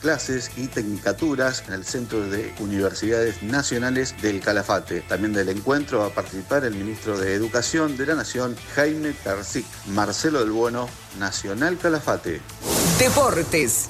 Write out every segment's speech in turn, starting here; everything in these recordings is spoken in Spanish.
clases y tecnicaturas en el Centro de Universidades Nacionales del Calafate. También del encuentro va a participar el ministro de Educación de la Nación, Jaime Persic. Marcelo del Bueno, Nacional Calafate. Deportes.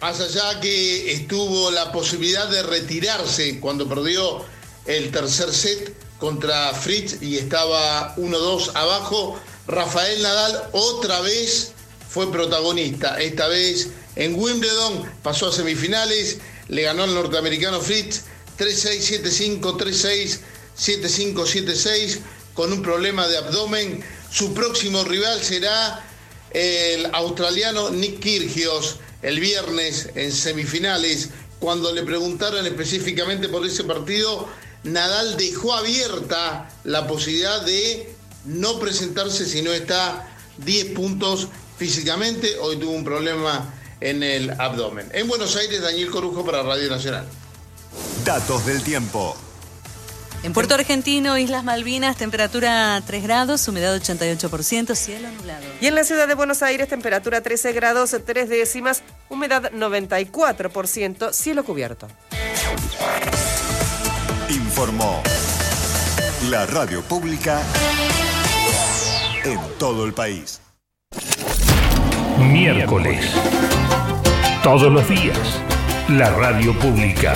Más allá que estuvo la posibilidad de retirarse cuando perdió el tercer set contra Fritz y estaba 1-2 abajo, Rafael Nadal otra vez fue protagonista. Esta vez en Wimbledon pasó a semifinales, le ganó al norteamericano Fritz 3-6, 7-5, 3-6, 7-5, 7-6 con un problema de abdomen. Su próximo rival será el australiano Nick Kyrgios el viernes en semifinales. Cuando le preguntaron específicamente por ese partido, Nadal dejó abierta la posibilidad de no presentarse si no está 10 puntos físicamente. Hoy tuvo un problema en el abdomen. En Buenos Aires, Daniel Corujo para Radio Nacional. Datos del tiempo. En Puerto Argentino, Islas Malvinas, temperatura 3 grados, humedad 88%, cielo nublado. Y en la ciudad de Buenos Aires, temperatura 13 grados, 3 décimas, humedad 94%, cielo cubierto. Informó la radio pública en todo el país. Miércoles. Todos los días. La radio pública.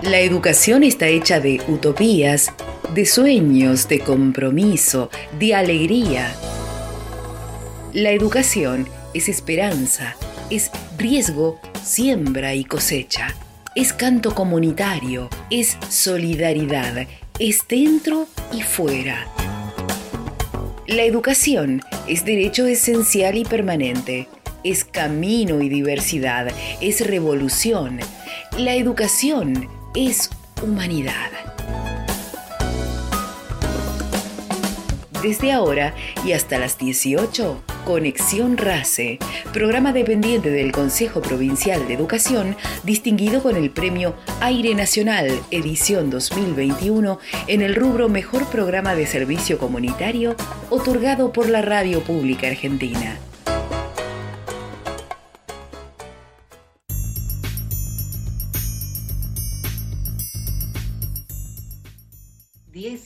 La educación está hecha de utopías, de sueños, de compromiso, de alegría. La educación es esperanza, es riesgo, siembra y cosecha. Es canto comunitario, es solidaridad, es dentro y fuera. La educación es derecho esencial y permanente, es camino y diversidad, es revolución. La educación es humanidad. Desde ahora y hasta las 18, Conexión RACE, programa dependiente del Consejo Provincial de Educación, distinguido con el premio Aire Nacional edición 2021 en el rubro Mejor Programa de Servicio Comunitario, otorgado por la Radio Pública Argentina.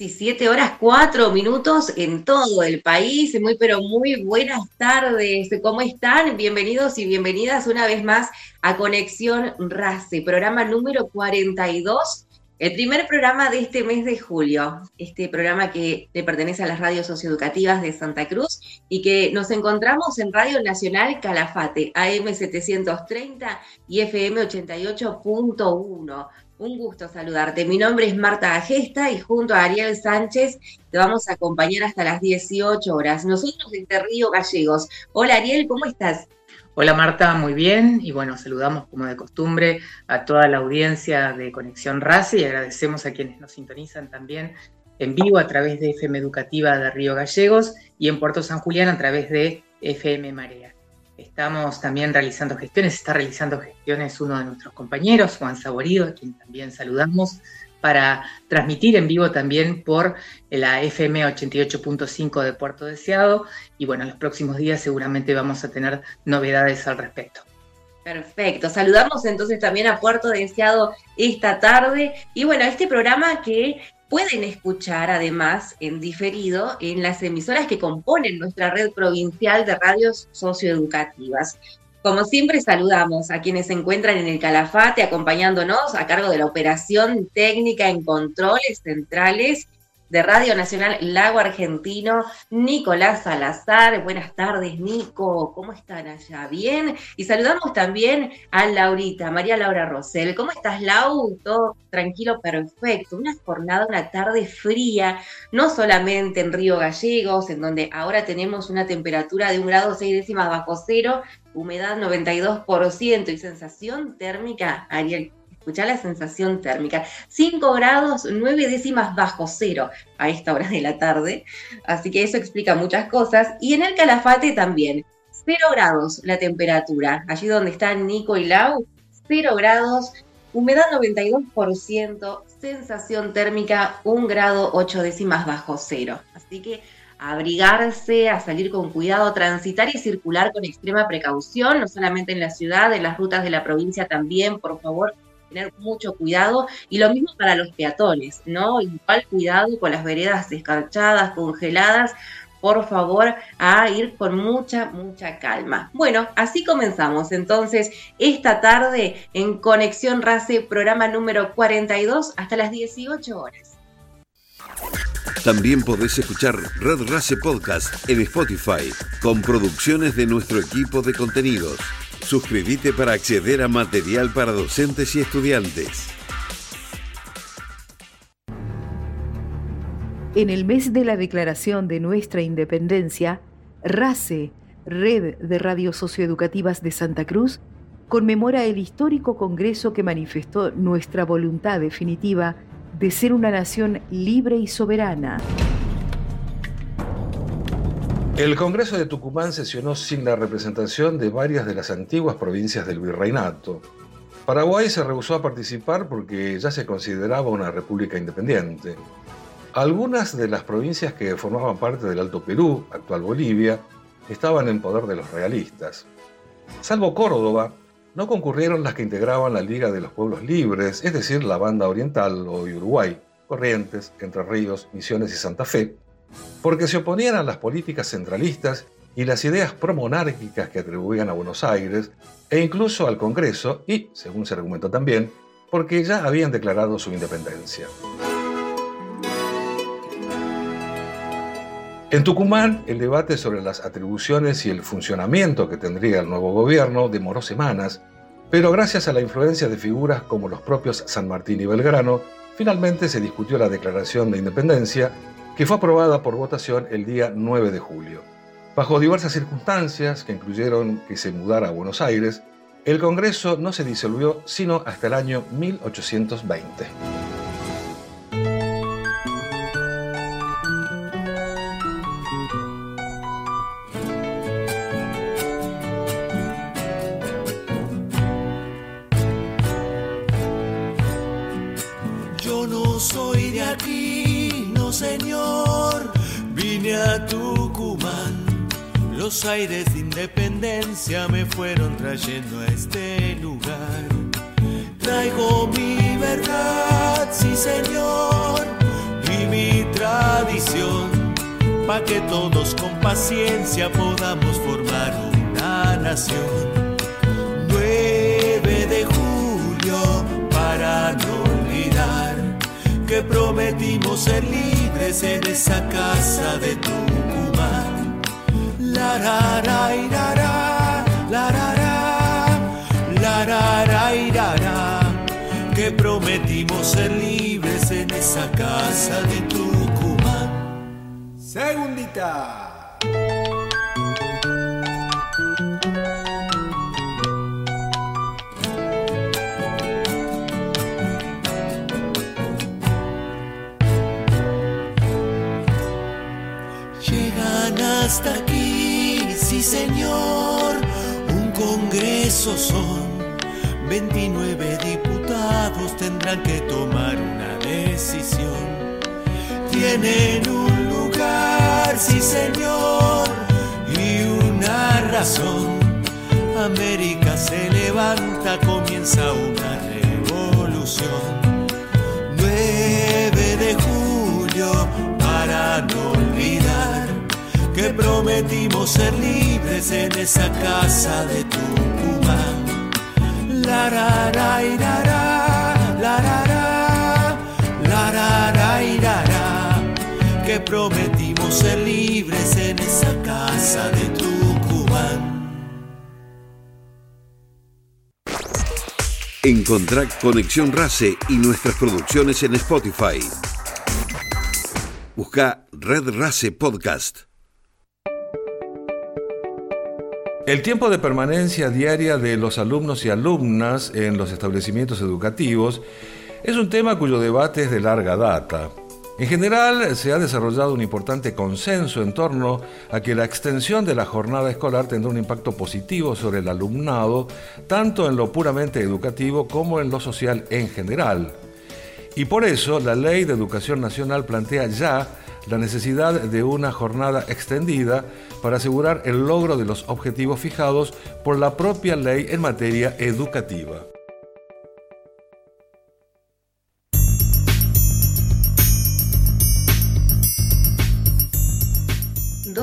17 horas 4 minutos en todo el país. Muy, pero muy buenas tardes. ¿Cómo están? Bienvenidos y bienvenidas una vez más a Conexión RACE, programa número 42. El primer programa de este mes de julio, este programa que le pertenece a las radios socioeducativas de Santa Cruz y que nos encontramos en Radio Nacional Calafate, AM 730 y FM 88.1. Un gusto saludarte. Mi nombre es Marta Agesta y junto a Ariel Sánchez te vamos a acompañar hasta las 18 horas. Nosotros desde Río Gallegos. Hola Ariel, ¿cómo estás? Hola Marta, muy bien. Y bueno, saludamos como de costumbre a toda la audiencia de Conexión RACE y agradecemos a quienes nos sintonizan también en vivo a través de FM Educativa de Río Gallegos y en Puerto San Julián a través de FM Marea. Estamos también realizando gestiones, está realizando gestiones uno de nuestros compañeros, Juan Saborido, a quien también saludamos, para transmitir en vivo también por la FM 88.5 de Puerto Deseado. Y bueno, en los próximos días seguramente vamos a tener novedades al respecto. Perfecto, saludamos entonces también a Puerto Deseado esta tarde. Y bueno, este programa que pueden escuchar además en diferido en las emisoras que componen nuestra red provincial de radios socioeducativas. Como siempre, saludamos a quienes se encuentran en el Calafate acompañándonos a cargo de la operación técnica en controles centrales de Radio Nacional Lago Argentino, Nicolás Salazar. Buenas tardes, Nico. ¿Cómo están allá? ¿Bien? Y saludamos también a Laurita, María Laura Rosel. ¿Cómo estás, Lau? Todo tranquilo, perfecto. Una jornada, una tarde fría, no solamente en Río Gallegos, en donde ahora tenemos una temperatura de un grado seis décimas bajo cero, humedad 92% y sensación térmica, Ariel, Escuchá la sensación térmica. 5 grados 9 décimas bajo cero a esta hora de la tarde. Así que eso explica muchas cosas. Y en el Calafate también. 0 grados la temperatura. Allí donde están Nico y Lau. 0 grados. Humedad 92%. sensación térmica un grado ocho décimas bajo cero. Así que abrigarse, a salir con cuidado, transitar y circular con extrema precaución, no solamente en la ciudad, en las rutas de la provincia también, por favor, tener mucho cuidado. Y lo mismo para los peatones, ¿no? Igual cuidado con las veredas escarchadas, congeladas, por favor, a ir con mucha, mucha calma. Bueno, así comenzamos entonces esta tarde en Conexión RACE, programa número 42, hasta las 18 horas. También podés escuchar Red Race Podcast en Spotify, con producciones de nuestro equipo de contenidos. Suscríbete para acceder a material para docentes y estudiantes. En el mes de la declaración de nuestra independencia, RACE, Red de Radios Socioeducativas de Santa Cruz, conmemora el histórico congreso que manifestó nuestra voluntad definitiva de ser una nación libre y soberana. El Congreso de Tucumán sesionó sin la representación de varias de las antiguas provincias del virreinato. Paraguay se rehusó a participar porque ya se consideraba una república independiente. Algunas de las provincias que formaban parte del Alto Perú, actual Bolivia, estaban en poder de los realistas. Salvo Córdoba, no concurrieron las que integraban la Liga de los Pueblos Libres, es decir, la Banda Oriental o Uruguay, Corrientes, Entre Ríos, Misiones y Santa Fe, porque se oponían a las políticas centralistas y las ideas promonárquicas que atribuían a Buenos Aires, e incluso al Congreso, y, según se argumentó también, porque ya habían declarado su independencia. En Tucumán, el debate sobre las atribuciones y el funcionamiento que tendría el nuevo gobierno demoró semanas, pero gracias a la influencia de figuras como los propios San Martín y Belgrano, finalmente se discutió la declaración de independencia, que fue aprobada por votación el día 9 de julio. Bajo diversas circunstancias, que incluyeron que se mudara a Buenos Aires, el Congreso no se disolvió sino hasta el año 1820. Los aires de independencia me fueron trayendo a este lugar. Traigo mi verdad, sí señor, y mi tradición, para que todos con paciencia podamos formar una nación. 9 de julio, para no olvidar que prometimos ser libres en esa casa de Tucumán que prometimos ser libres en esa casa de Tucumán. Segundita. Un congreso son 29 diputados tendrán que tomar una decisión. Tienen un lugar, sí señor, y una razón. América se levanta, comienza una revolución. Prometimos ser libres en esa casa de Tucumán. La ra ra ira, ra, la ra ra, la ra ra ira, ra, que prometimos ser libres en esa casa de Tucumán. Encontrá Conexión Race y nuestras producciones en Spotify. Busca Red Race Podcast. El tiempo de permanencia diaria de los alumnos y alumnas en los establecimientos educativos es un tema cuyo debate es de larga data. En general, se ha desarrollado un importante consenso en torno a que la extensión de la jornada escolar tendrá un impacto positivo sobre el alumnado, tanto en lo puramente educativo como en lo social en general. Y por eso la Ley de Educación Nacional plantea ya la necesidad de una jornada extendida para asegurar el logro de los objetivos fijados por la propia ley en materia educativa.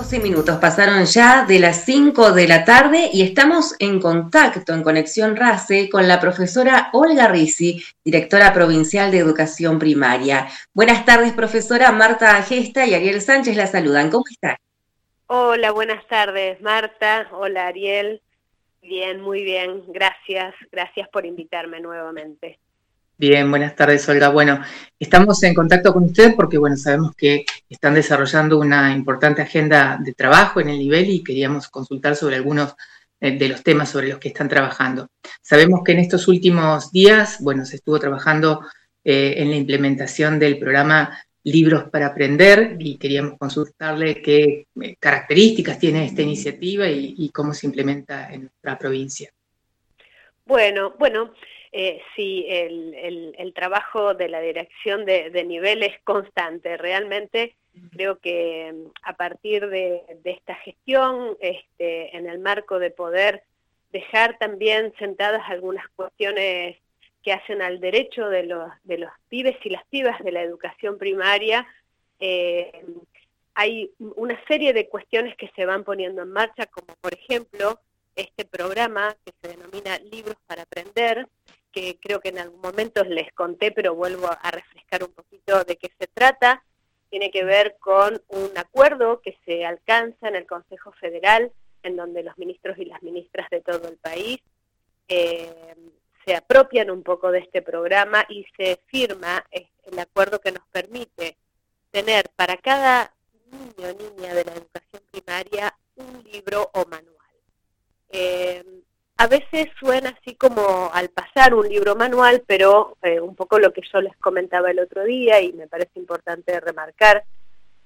12 minutos pasaron ya de las 5 de la tarde y estamos en contacto en Conexión RACE con la profesora Olga Risi, directora provincial de educación primaria. Buenas tardes, profesora Marta Gesta y Ariel Sánchez la saludan. ¿Cómo está? Hola, buenas tardes, Marta. Hola, Ariel. Bien, muy bien. Gracias. Gracias por invitarme nuevamente. Bien, buenas tardes, Olga. Bueno, estamos en contacto con usted porque, bueno, sabemos que están desarrollando una importante agenda de trabajo en el nivel y queríamos consultar sobre algunos eh, de los temas sobre los que están trabajando. Sabemos que en estos últimos días, bueno, se estuvo trabajando eh, en la implementación del programa Libros para Aprender y queríamos consultarle qué eh, características tiene esta iniciativa y, cómo se implementa en nuestra provincia. Bueno, bueno, eh, sí, el, trabajo de la dirección de, nivel es constante. Realmente creo que mm, a partir de, esta gestión, este, en el marco de poder dejar también sentadas algunas cuestiones que hacen al derecho de los, de los pibes y las pibas de la educación primaria, eh, hay una serie de cuestiones que se van poniendo en marcha, como por ejemplo este programa que se denomina Libros para Aprender, que creo que en algún momento les conté, pero vuelvo a refrescar un poquito de qué se trata. Tiene que ver con un acuerdo que se alcanza en el Consejo Federal, en donde los ministros y las ministras de todo el país eh, se apropian un poco de este programa y se firma el acuerdo que nos permite tener para cada niño o niña de la educación primaria un libro o manual. Eh, a veces suena así como al pasar un libro manual, pero eh, un poco lo que yo les comentaba el otro día y me parece importante remarcar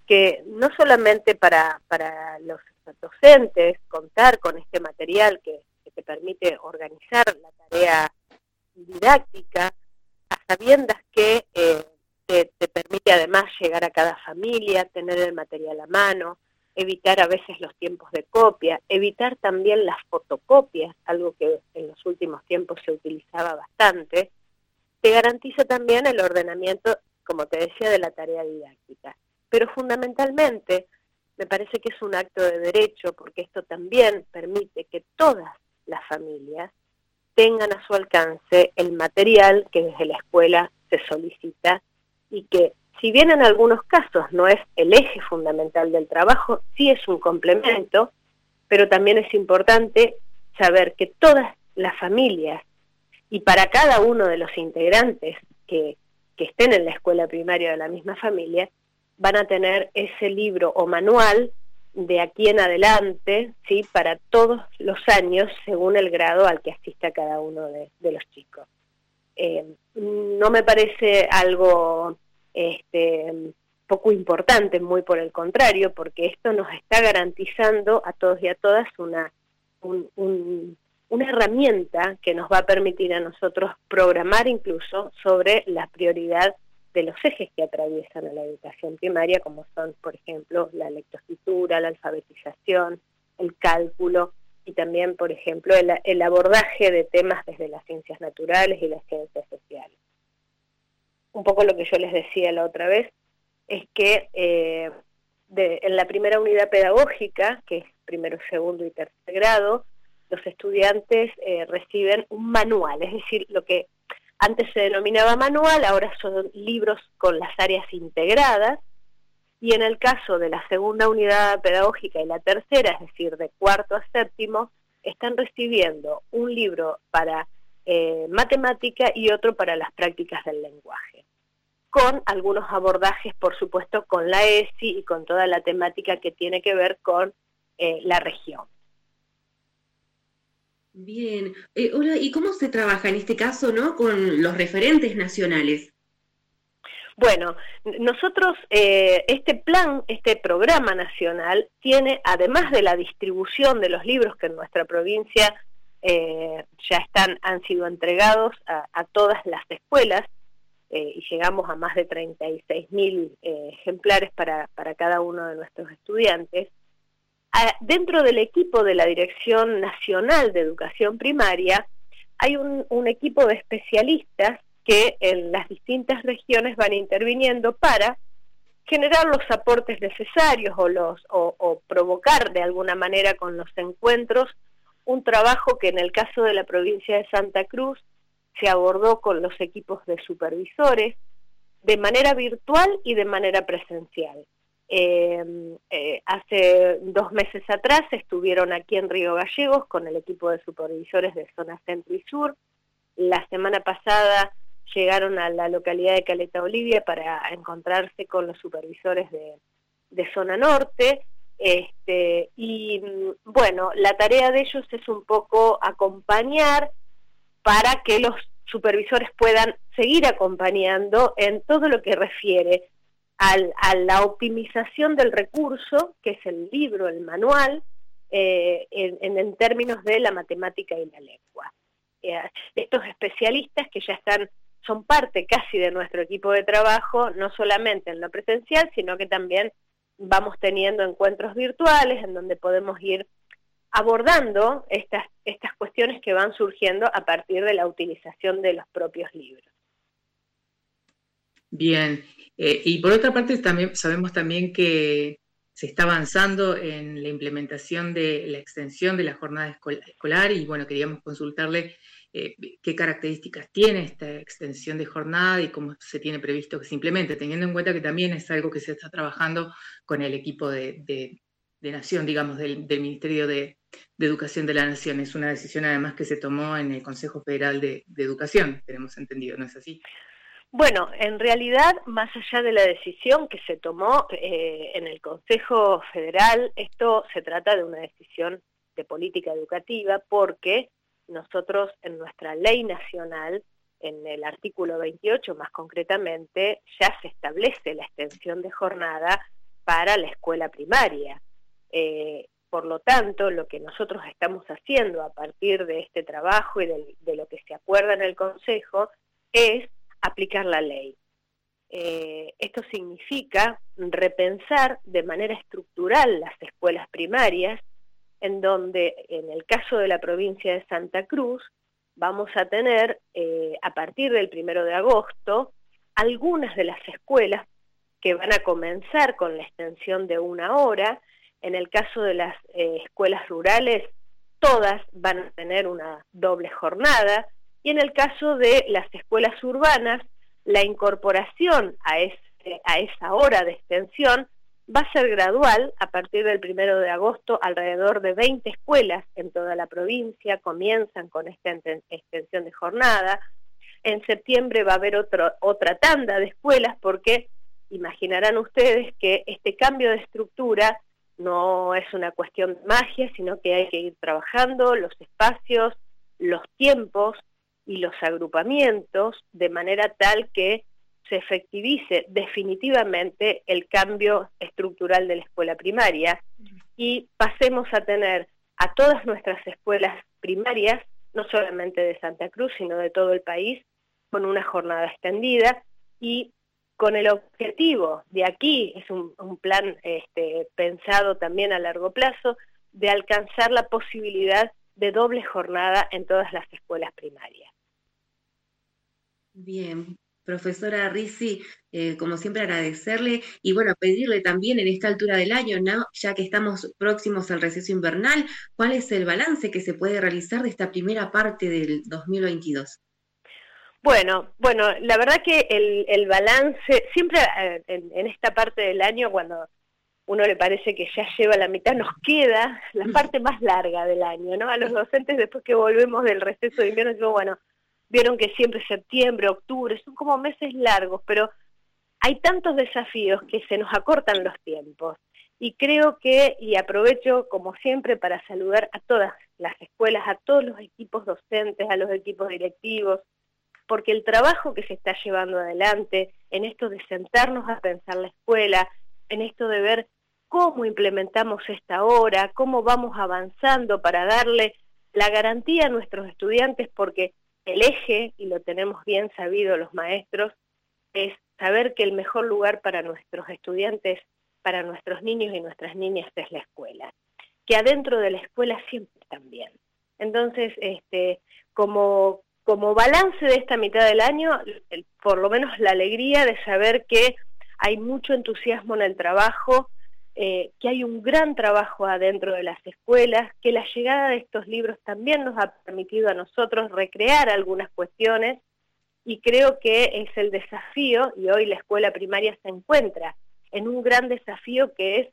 que no solamente para, para los docentes contar con este material que, te permite organizar la tarea didáctica, a sabiendas que eh, te permite además llegar a cada familia, tener el material a mano, evitar a veces los tiempos de copia, evitar también las fotocopias, algo que en los últimos tiempos se utilizaba bastante, te garantiza también el ordenamiento, como te decía, de la tarea didáctica. Pero fundamentalmente me parece que es un acto de derecho porque esto también permite que todas las familias tengan a su alcance el material que desde la escuela se solicita y que si bien en algunos casos no es el eje fundamental del trabajo, sí es un complemento, pero también es importante saber que todas las familias y para cada uno de los integrantes que, estén en la escuela primaria de la misma familia, van a tener ese libro o manual de aquí en adelante, ¿sí? para todos los años, según el grado al que asista cada uno de, los chicos. Eh, no me parece algo este, poco importante, muy por el contrario, porque esto nos está garantizando a todos y a todas una, una herramienta que nos va a permitir a nosotros programar incluso sobre la prioridad de los ejes que atraviesan a la educación primaria, como son, por ejemplo, la lectoescritura, la alfabetización, el cálculo y también, por ejemplo, el abordaje de temas desde las ciencias naturales y las ciencias sociales un poco lo que yo les decía la otra vez, es que eh, en la primera unidad pedagógica, que es primero, segundo y tercer grado, los estudiantes eh, reciben un manual, es decir, lo que antes se denominaba manual, ahora son libros con las áreas integradas, y en el caso de la segunda unidad pedagógica y la tercera, es decir, de cuarto a séptimo, están recibiendo un libro para eh, matemática y otro para las prácticas del lenguaje, con algunos abordajes, por supuesto, con la ESI y con toda la temática que tiene que ver con eh, la región. Bien, eh, hola, ¿y cómo se trabaja en este caso, no, con los referentes nacionales? Bueno, nosotros, este plan, este programa nacional, tiene, además de la distribución de los libros que en nuestra provincia eh, ya están, han sido entregados a, todas las escuelas. eh, y llegamos a más de 36.000 mil eh, ejemplares para, para, cada uno de nuestros estudiantes. dentro del equipo de la Dirección Nacional de Educación Primaria hay un, un equipo de especialistas que en las distintas regiones van interviniendo para generar los aportes necesarios o, los, o, provocar de alguna manera con los encuentros un trabajo que en el caso de la provincia de Santa Cruz se abordó con los equipos de supervisores de manera virtual y de manera presencial. Eh, eh, hace dos meses atrás estuvieron aquí en Río Gallegos con el equipo de supervisores de zona centro y sur. La semana pasada llegaron a la localidad de Caleta Olivia para encontrarse con los supervisores de, zona norte. Este, y bueno, la tarea de ellos es un poco acompañar para que los supervisores puedan seguir acompañando en todo lo que refiere a la optimización del recurso, que es el libro, el manual, eh, en, términos de la matemática y la lengua. Eh, estos especialistas que ya están son parte casi de nuestro equipo de trabajo, no solamente en lo presencial, sino que también vamos teniendo encuentros virtuales en donde podemos ir abordando estas, estas cuestiones que van surgiendo a partir de la utilización de los propios libros. Bien, eh, y por otra parte también sabemos también que se está avanzando en la implementación de la extensión de la jornada escolar y bueno, queríamos consultarle eh, qué características tiene esta extensión de jornada y cómo se tiene previsto que se implemente, teniendo en cuenta que también es algo que se está trabajando con el equipo de, Nación, digamos, del, Ministerio de, Educación de la Nación. Es una decisión además que se tomó en el Consejo Federal de, Educación, tenemos entendido, ¿no es así? Bueno, en realidad, más allá de la decisión que se tomó eh, en el Consejo Federal, esto se trata de una decisión de política educativa porque nosotros en nuestra ley nacional, en el artículo 28 más concretamente, ya se establece la extensión de jornada para la escuela primaria. Eh, por lo tanto, lo que nosotros estamos haciendo a partir de este trabajo y de, lo que se acuerda en el Consejo es aplicar la ley. Eh, esto significa repensar de manera estructural las escuelas primarias en donde en el caso de la provincia de Santa Cruz vamos a tener eh, a partir del primero de agosto algunas de las escuelas que van a comenzar con la extensión de una hora. En el caso de las eh, escuelas rurales, todas van a tener una doble jornada. Y en el caso de las escuelas urbanas, la incorporación a, a esa hora de extensión va a ser gradual, a partir del primero de agosto, alrededor de 20 escuelas en toda la provincia comienzan con esta extensión de jornada. En septiembre va a haber otra tanda de escuelas porque imaginarán ustedes que este cambio de estructura no es una cuestión de magia, sino que hay que ir trabajando los espacios, los tiempos y los agrupamientos de manera tal que se efectivice definitivamente el cambio estructural de la escuela primaria y pasemos a tener a todas nuestras escuelas primarias, no solamente de Santa Cruz, sino de todo el país, con una jornada extendida y con el objetivo de aquí, es un, plan este, pensado también a largo plazo, de alcanzar la posibilidad de doble jornada en todas las escuelas primarias. Bien, Profesora Risi, eh, como siempre agradecerle y bueno, pedirle también en esta altura del año, ya que estamos próximos al receso invernal, ¿cuál es el balance que se puede realizar de esta primera parte del 2022? Bueno, bueno, la verdad que el, balance, siempre eh, en, esta parte del año, cuando uno le parece que ya lleva la mitad, nos queda la parte más larga del año, ¿no? A los docentes después que volvemos del receso de invierno, digo, bueno, Vieron que siempre septiembre, octubre, son como meses largos, pero hay tantos desafíos que se nos acortan los tiempos. Y creo que, y aprovecho como siempre para saludar a todas las escuelas, a todos los equipos docentes, a los equipos directivos, porque el trabajo que se está llevando adelante en esto de sentarnos a pensar la escuela, en esto de ver cómo implementamos esta hora, cómo vamos avanzando para darle la garantía a nuestros estudiantes, porque el eje, y lo tenemos bien sabido los maestros, es saber que el mejor lugar para nuestros estudiantes, para nuestros niños y nuestras niñas es la escuela, que adentro de la escuela siempre están bien. Entonces, este, como, como balance de esta mitad del año, por lo menos la alegría de saber que hay mucho entusiasmo en el trabajo, eh, que hay un gran trabajo adentro de las escuelas, que la llegada de estos libros también nos ha permitido a nosotros recrear algunas cuestiones y creo que es el desafío, y hoy la escuela primaria se encuentra en un gran desafío que es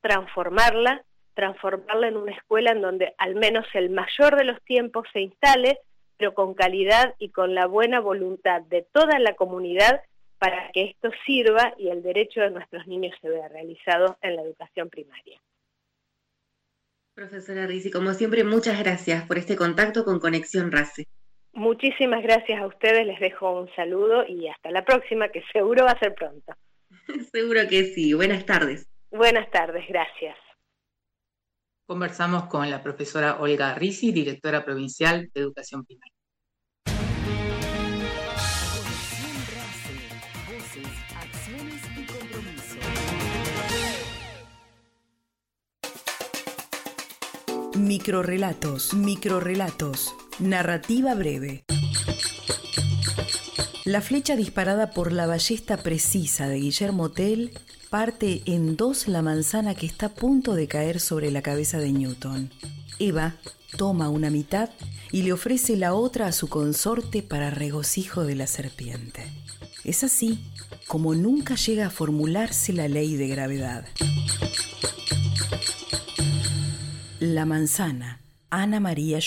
transformarla, transformarla en una escuela en donde al menos el mayor de los tiempos se instale, pero con calidad y con la buena voluntad de toda la comunidad para que esto sirva y el derecho de nuestros niños se vea realizado en la educación primaria. Profesora Rizzi, como siempre, muchas gracias por este contacto con Conexión RACE. Muchísimas gracias a ustedes, les dejo un saludo y hasta la próxima, que seguro va a ser pronto. Seguro que sí. Buenas tardes. Buenas tardes, gracias. Conversamos con la profesora Olga Rizzi, directora provincial de Educación Primaria. Microrrelatos, microrrelatos, narrativa breve. La flecha disparada por la ballesta precisa de Guillermo Tell parte en dos la manzana que está a punto de caer sobre la cabeza de Newton. Eva toma una mitad y le ofrece la otra a su consorte para regocijo de la serpiente. Es así como nunca llega a formularse la ley de gravedad. La manzana, Ana María.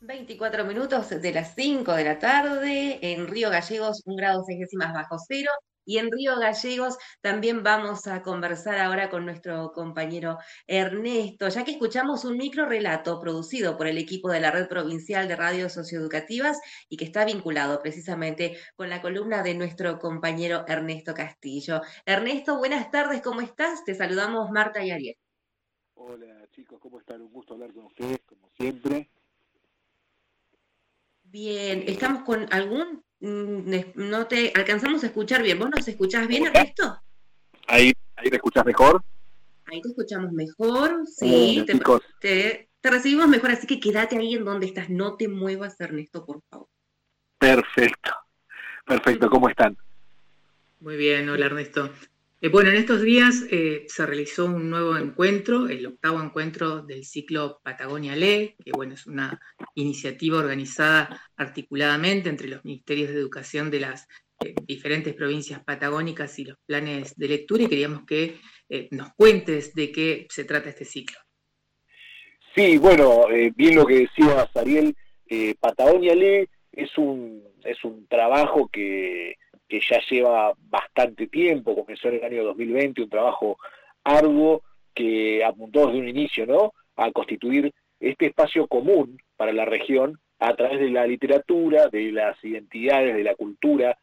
Veinticuatro minutos de las 5 de la tarde en Río Gallegos, un grado seis décimas bajo cero. Y en Río Gallegos también vamos a conversar ahora con nuestro compañero Ernesto, ya que escuchamos un micro relato producido por el equipo de la Red Provincial de Radios Socioeducativas y que está vinculado precisamente con la columna de nuestro compañero Ernesto Castillo. Ernesto, buenas tardes, ¿cómo estás? Te saludamos Marta y Ariel. Hola chicos, ¿cómo están? Un gusto hablar con ustedes, como siempre. Bien, ¿estamos con algún no te alcanzamos a escuchar bien. ¿Vos nos escuchás bien, Ernesto? Ahí, ahí te escuchás mejor. Ahí te escuchamos mejor, sí, te, recibimos mejor, así que quédate ahí en donde estás, no te muevas, Ernesto, por favor. Perfecto, perfecto, ¿cómo están? Muy bien, hola Ernesto. Eh, bueno, en estos días eh, se realizó un nuevo encuentro, el octavo encuentro del ciclo Patagonia Le, que bueno, es una iniciativa organizada articuladamente entre los ministerios de educación de las eh, diferentes provincias patagónicas y los planes de lectura, y queríamos que nos cuentes de qué se trata este ciclo. Sí, bueno, bien lo que decía Ariel, Patagonia Le es un, es un trabajo que que ya lleva bastante tiempo, comenzó en el año 2020, un trabajo arduo que apuntó desde un inicio ¿no? a constituir este espacio común para la región a través de la literatura, de las identidades, de la cultura,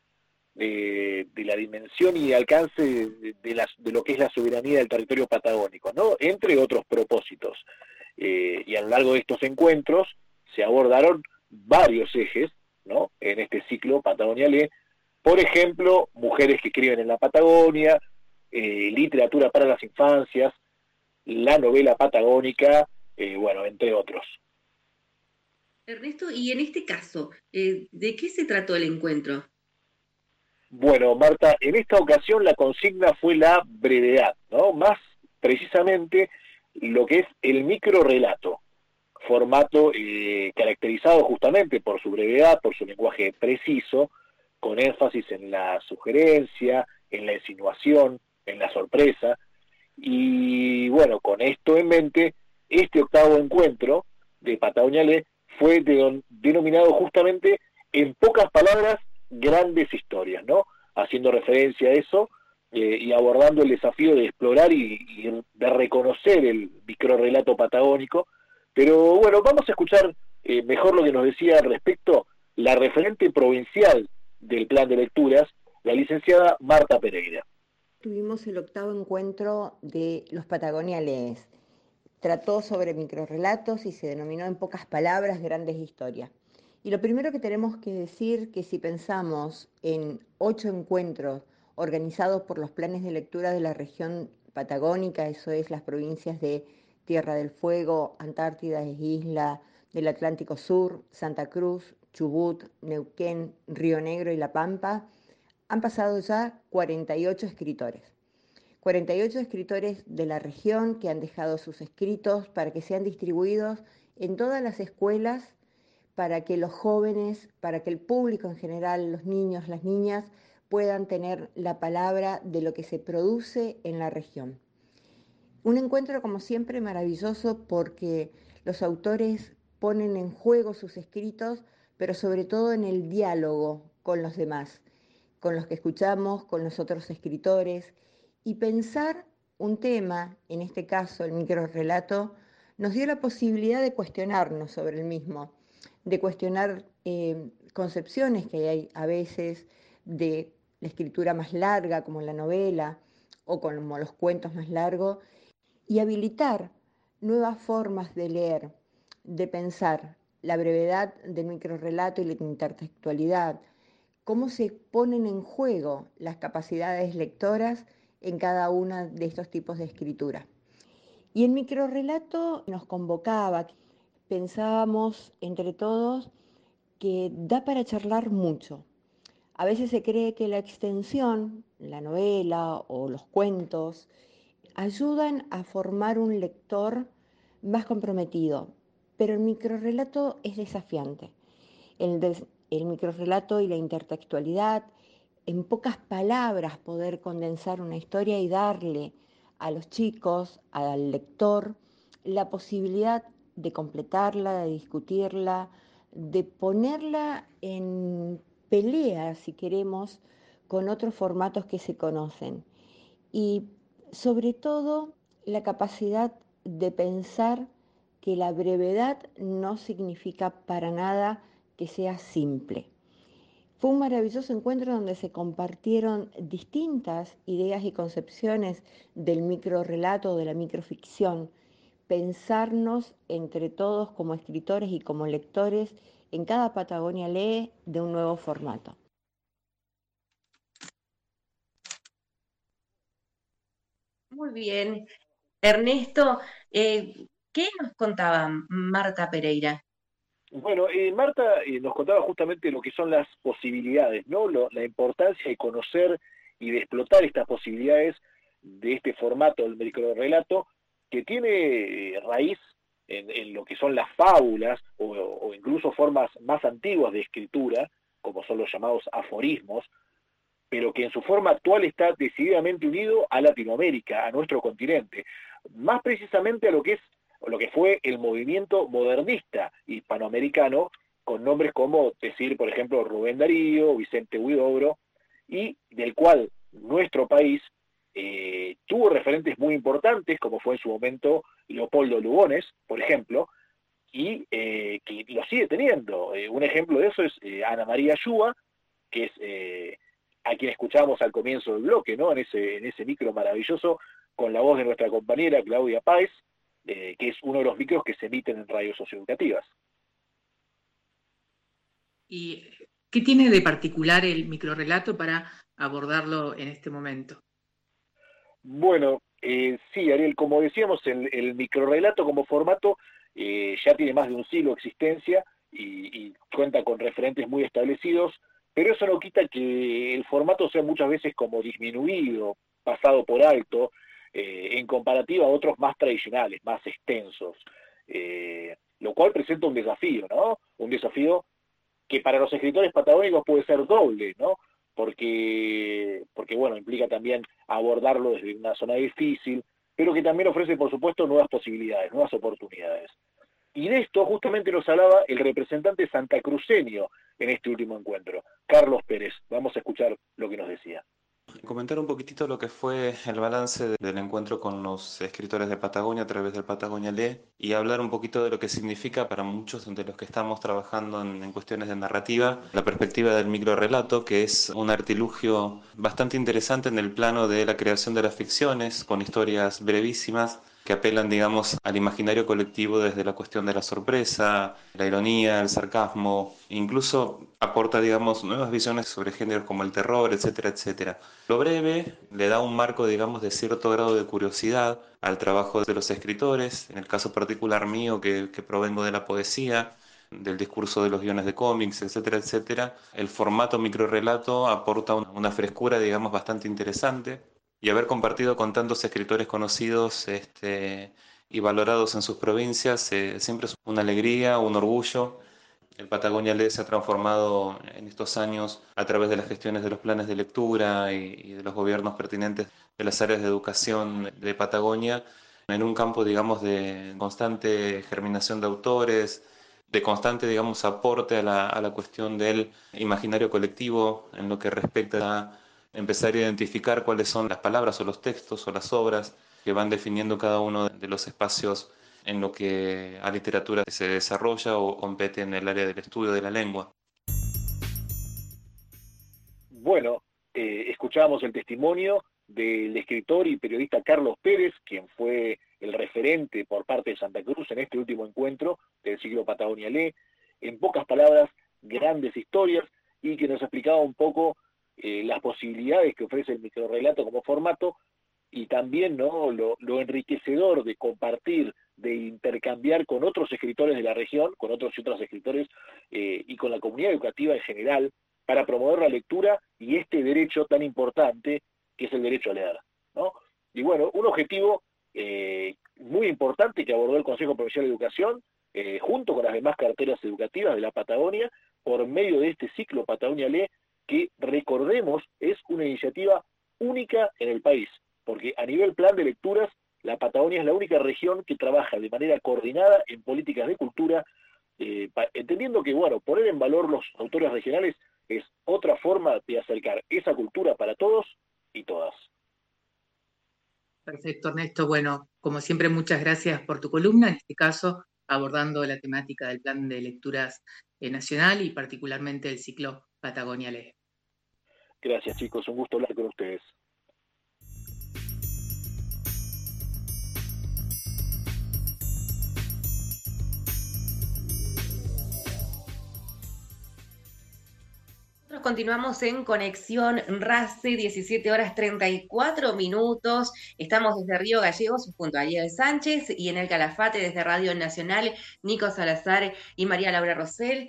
de, la dimensión y alcance de, lo que es la soberanía del territorio patagónico, ¿no? entre otros propósitos. Eh, y a lo largo de estos encuentros se abordaron varios ejes ¿no? en este ciclo patagoniale por ejemplo, mujeres que escriben en la Patagonia, eh, literatura para las infancias, la novela patagónica, eh, bueno, entre otros. Ernesto, y en este caso, eh, ¿de qué se trató el encuentro? Bueno, Marta, en esta ocasión la consigna fue la brevedad, ¿no? Más precisamente lo que es el microrelato, formato caracterizado justamente por su brevedad, por su lenguaje preciso, con énfasis en la sugerencia, en la insinuación, en la sorpresa. Y bueno, con esto en mente, este octavo encuentro de Patagonia fue denominado justamente, en pocas palabras, grandes historias, ¿no? Haciendo referencia a eso eh, y abordando el desafío de explorar y, de reconocer el microrelato patagónico. Pero bueno, vamos a escuchar eh, mejor lo que nos decía al respecto la referente provincial del plan de lecturas, la licenciada Marta Pereira. Tuvimos el octavo encuentro de los patagoniales. Trató sobre microrelatos y se denominó en pocas palabras grandes historias. Y lo primero que tenemos que decir que si pensamos en ocho encuentros organizados por los planes de lectura de la región patagónica, eso es las provincias de Tierra del Fuego, Antártida Isla del Atlántico Sur, Santa Cruz, Chubut, Neuquén, Río Negro y La Pampa, han pasado ya 48 escritores. 48 escritores de la región que han dejado sus escritos para que sean distribuidos en todas las escuelas, para que los jóvenes, para que el público en general, los niños, las niñas, puedan tener la palabra de lo que se produce en la región. Un encuentro, como siempre, maravilloso porque los autores ponen en juego sus escritos, pero sobre todo en el diálogo con los demás, con los que escuchamos, con los otros escritores, y pensar un tema, en este caso el microrelato, nos dio la posibilidad de cuestionarnos sobre el mismo, de cuestionar eh, concepciones que hay a veces de la escritura más larga, como la novela, o como los cuentos más largos, y habilitar nuevas formas de leer, de pensar la brevedad del microrelato y la intertextualidad, cómo se ponen en juego las capacidades lectoras en cada uno de estos tipos de escritura. Y el microrelato nos convocaba, pensábamos entre todos que da para charlar mucho. A veces se cree que la extensión, la novela o los cuentos, ayudan a formar un lector más comprometido, pero el microrelato es desafiante. El, el microrelato y la intertextualidad, en pocas palabras poder condensar una historia y darle a los chicos, al lector, la posibilidad de completarla, de discutirla, de ponerla en pelea, si queremos, con otros formatos que se conocen. Y sobre todo la capacidad de pensar que la brevedad no significa para nada que sea simple. Fue un maravilloso encuentro donde se compartieron distintas ideas y concepciones del microrelato, de la microficción, pensarnos entre todos como escritores y como lectores en cada Patagonia Lee de un nuevo formato. Muy bien. Ernesto, eh, ¿qué nos contaba Marta Pereira? Bueno, eh, Marta eh, nos contaba justamente lo que son las posibilidades, ¿no? la importancia de conocer y de explotar estas posibilidades de este formato del microrelato que tiene raíz en, lo que son las fábulas o, incluso formas más antiguas de escritura, como son los llamados aforismos, pero que en su forma actual está decididamente unido a Latinoamérica, a nuestro continente, más precisamente a lo que es lo que fue el movimiento modernista hispanoamericano, con nombres como decir, por ejemplo, Rubén Darío, Vicente Huidobro, y del cual nuestro país eh, tuvo referentes muy importantes, como fue en su momento Leopoldo Lugones, por ejemplo, y eh, que lo sigue teniendo. Eh, un ejemplo de eso es Ana María Yúa, que es a quien escuchamos al comienzo del bloque, ¿no? En ese, en ese micro maravilloso, con la voz de nuestra compañera Claudia Páez, que es uno de los micros que se emiten en radios socioeducativas. ¿Y qué tiene de particular el microrelato para abordarlo en este momento? Bueno, eh, sí, Ariel, como decíamos, el, el microrelato como formato eh, ya tiene más de un siglo de existencia y, cuenta con referentes muy establecidos, pero eso no quita que el formato sea muchas veces como disminuido, pasado por alto, eh, en comparativa a otros más tradicionales, más extensos, lo cual presenta un desafío, ¿no? Un desafío que para los escritores patagónicos puede ser doble, ¿no? porque, porque bueno, implica también abordarlo desde una zona difícil, pero que también ofrece, por supuesto, nuevas posibilidades, nuevas oportunidades. Y de esto justamente nos hablaba el representante santacruceño en este último encuentro, Carlos Pérez. Vamos a escuchar lo que nos decía. Comentar un poquitito lo que fue el balance del encuentro con los escritores de Patagonia a través del Patagonia Lee y hablar un poquito de lo que significa para muchos de los que estamos trabajando en, en cuestiones de narrativa la perspectiva del microrelato, que es un artilugio bastante interesante en el plano de la creación de las ficciones con historias brevísimas que apelan, digamos, al imaginario colectivo desde la cuestión de la sorpresa, la ironía, el sarcasmo, incluso aporta, digamos, nuevas visiones sobre géneros como el terror, etcétera, etcétera. Lo breve le da un marco, digamos, de cierto grado de curiosidad al trabajo de los escritores, en el caso particular mío, que, provengo de la poesía, del discurso de los guiones de cómics, etcétera, etcétera, el formato microrelato aporta una frescura, digamos, bastante interesante y haber compartido con tantos escritores conocidos este, y valorados en sus provincias eh, siempre es una alegría, un orgullo. El Patagonia Lee se ha transformado en estos años a través de las gestiones de los planes de lectura y, y de los gobiernos pertinentes de las áreas de educación de Patagonia en un campo, digamos, de constante germinación de autores, de constante, digamos, aporte a la, a la cuestión del imaginario colectivo en lo que respecta a empezar a identificar cuáles son las palabras o los textos o las obras que van definiendo cada uno de los espacios en lo que a literatura se desarrolla o compete en el área del estudio de la lengua. Bueno, eh, escuchábamos el testimonio del escritor y periodista Carlos Pérez, quien fue el referente por parte de Santa Cruz en este último encuentro del siglo Patagonia Lee. En pocas palabras, grandes historias y que nos explicaba un poco eh, las posibilidades que ofrece el microrelato como formato y también ¿no? Lo, enriquecedor de compartir, de intercambiar con otros escritores de la región, con otros y otras escritores eh, y con la comunidad educativa en general, para promover la lectura y este derecho tan importante que es el derecho a leer. ¿no? Y bueno, un objetivo eh, muy importante que abordó el Consejo Provincial de Educación, junto con las demás carteras educativas de la Patagonia, por medio de este ciclo Patagonia Lee, que recordemos es una iniciativa única en el país, porque a nivel plan de lecturas, la Patagonia es la única región que trabaja de manera coordinada en políticas de cultura, eh, entendiendo que, bueno, poner en valor los autores regionales es otra forma de acercar esa cultura para todos y todas. Perfecto, Ernesto. Bueno, como siempre, muchas gracias por tu columna, en este caso abordando la temática del plan de lecturas eh, nacional y particularmente el ciclo Patagonia Lee. Gracias chicos, un gusto hablar con ustedes. Nosotros continuamos en Conexión RACE, 17 horas 34 minutos. Estamos desde Río Gallegos junto a Ariel Sánchez y en el Calafate desde Radio Nacional, Nico Salazar y María Laura Rosell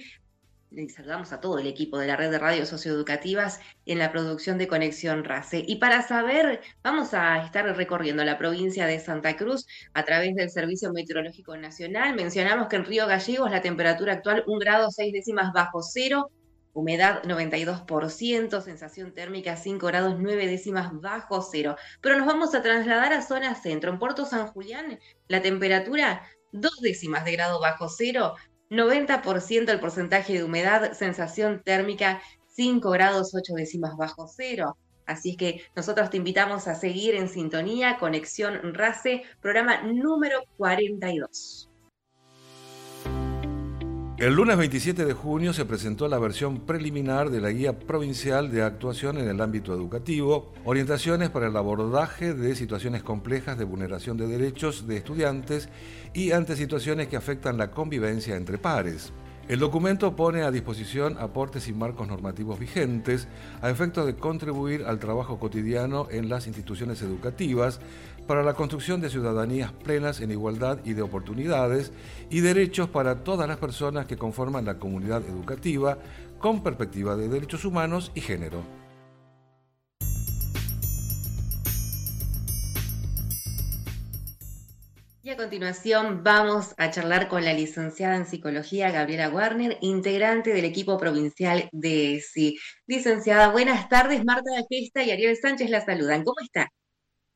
saludamos a todo el equipo de la red de radios socioeducativas en la producción de Conexión RACE. Y para saber, vamos a estar recorriendo la provincia de Santa Cruz a través del Servicio Meteorológico Nacional. Mencionamos que en Río Gallegos la temperatura actual un grado seis décimas bajo cero, humedad 92%, sensación térmica 5 grados 9 décimas bajo cero. Pero nos vamos a trasladar a zona centro. En Puerto San Julián la temperatura dos décimas de grado bajo cero, 90% el porcentaje de humedad, sensación térmica 5 grados 8 décimas bajo cero. Así es que nosotros te invitamos a seguir en sintonía, Conexión RACE, programa número 42. El lunes 27 de junio se presentó la versión preliminar de la Guía Provincial de Actuación en el ámbito educativo, orientaciones para el abordaje de situaciones complejas de vulneración de derechos de estudiantes y ante situaciones que afectan la convivencia entre pares. El documento pone a disposición aportes y marcos normativos vigentes a efectos de contribuir al trabajo cotidiano en las instituciones educativas para la construcción de ciudadanías plenas en igualdad y de oportunidades y derechos para todas las personas que conforman la comunidad educativa con perspectiva de derechos humanos y género. Y a continuación vamos a charlar con la licenciada en psicología Gabriela Warner, integrante del equipo provincial de ESI. Licenciada, buenas tardes. Marta de Gesta y Ariel Sánchez la saludan. ¿Cómo está?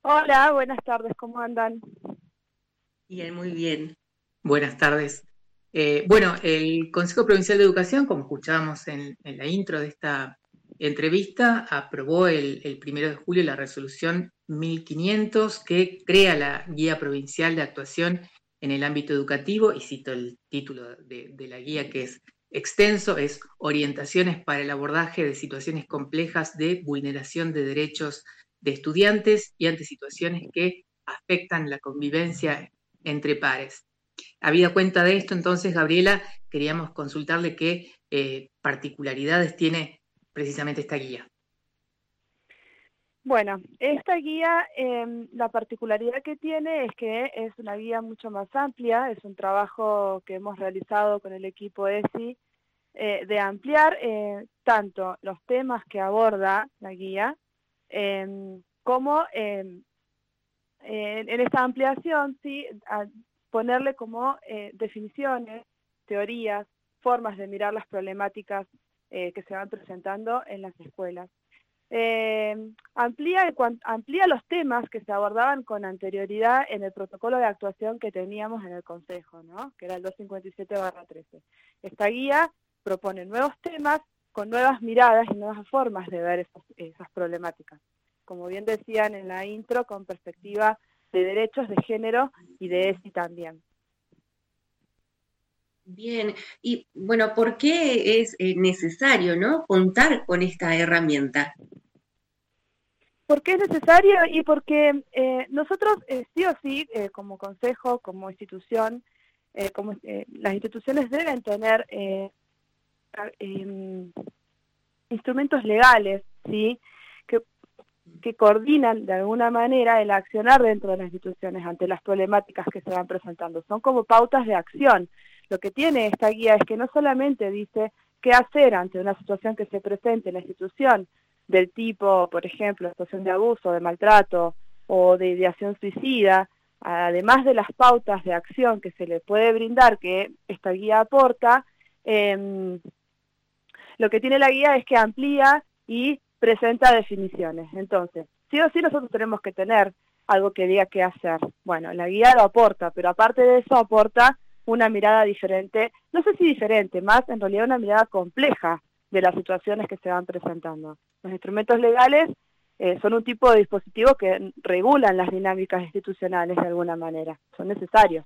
Hola, buenas tardes. ¿Cómo andan? Bien, muy bien. Buenas tardes. Eh, bueno, el Consejo Provincial de Educación, como escuchábamos en, en la intro de esta entrevista, aprobó el, el primero de julio la resolución 1500 que crea la Guía Provincial de Actuación en el ámbito educativo, y cito el título de, la guía que es extenso, es Orientaciones para el abordaje de situaciones complejas de vulneración de derechos de estudiantes y ante situaciones que afectan la convivencia entre pares. Habida cuenta de esto, entonces, Gabriela, queríamos consultarle qué eh, particularidades tiene precisamente esta guía. Bueno, esta guía, em, la particularidad que tiene es que es una guía mucho más amplia, es un trabajo que hemos realizado con el equipo ESI eh, de ampliar eh, tanto los temas que aborda la guía, em, como em, en esta ampliación, sí, ponerle como eh, definiciones, teorías, formas de mirar las problemáticas eh, que se van presentando en las escuelas. Eh, amplía, amplía los temas que se abordaban con anterioridad en el protocolo de actuación que teníamos en el Consejo, ¿no? que era el 257-13. Esta guía propone nuevos temas con nuevas miradas y nuevas formas de ver esas, esas problemáticas. Como bien decían en la intro, con perspectiva de derechos de género y de ESI también. Bien, y bueno, ¿por qué es eh, necesario ¿no? contar con esta herramienta? ¿Por qué es necesario? Y porque eh, nosotros eh, sí o sí, como consejo, como institución, como, las instituciones deben tener em, instrumentos legales, ¿sí? que coordinan de alguna manera el accionar dentro de las instituciones ante las problemáticas que se van presentando. Son como pautas de acción. Lo que tiene esta guía es que no solamente dice qué hacer ante una situación que se presente en la institución, del tipo, por ejemplo, situación de abuso, de maltrato o de ideación suicida, además de las pautas de acción que se le puede brindar, que esta guía aporta, em, lo que tiene la guía es que amplía y presenta definiciones. Entonces, sí o sí nosotros tenemos que tener algo que diga qué hacer. Bueno, la guía lo aporta, pero aparte de eso aporta una mirada diferente, no sé si diferente, más en realidad una mirada compleja de las situaciones que se van presentando. Los instrumentos legales eh, son un tipo de dispositivo que regulan las dinámicas institucionales de alguna manera, son necesarios.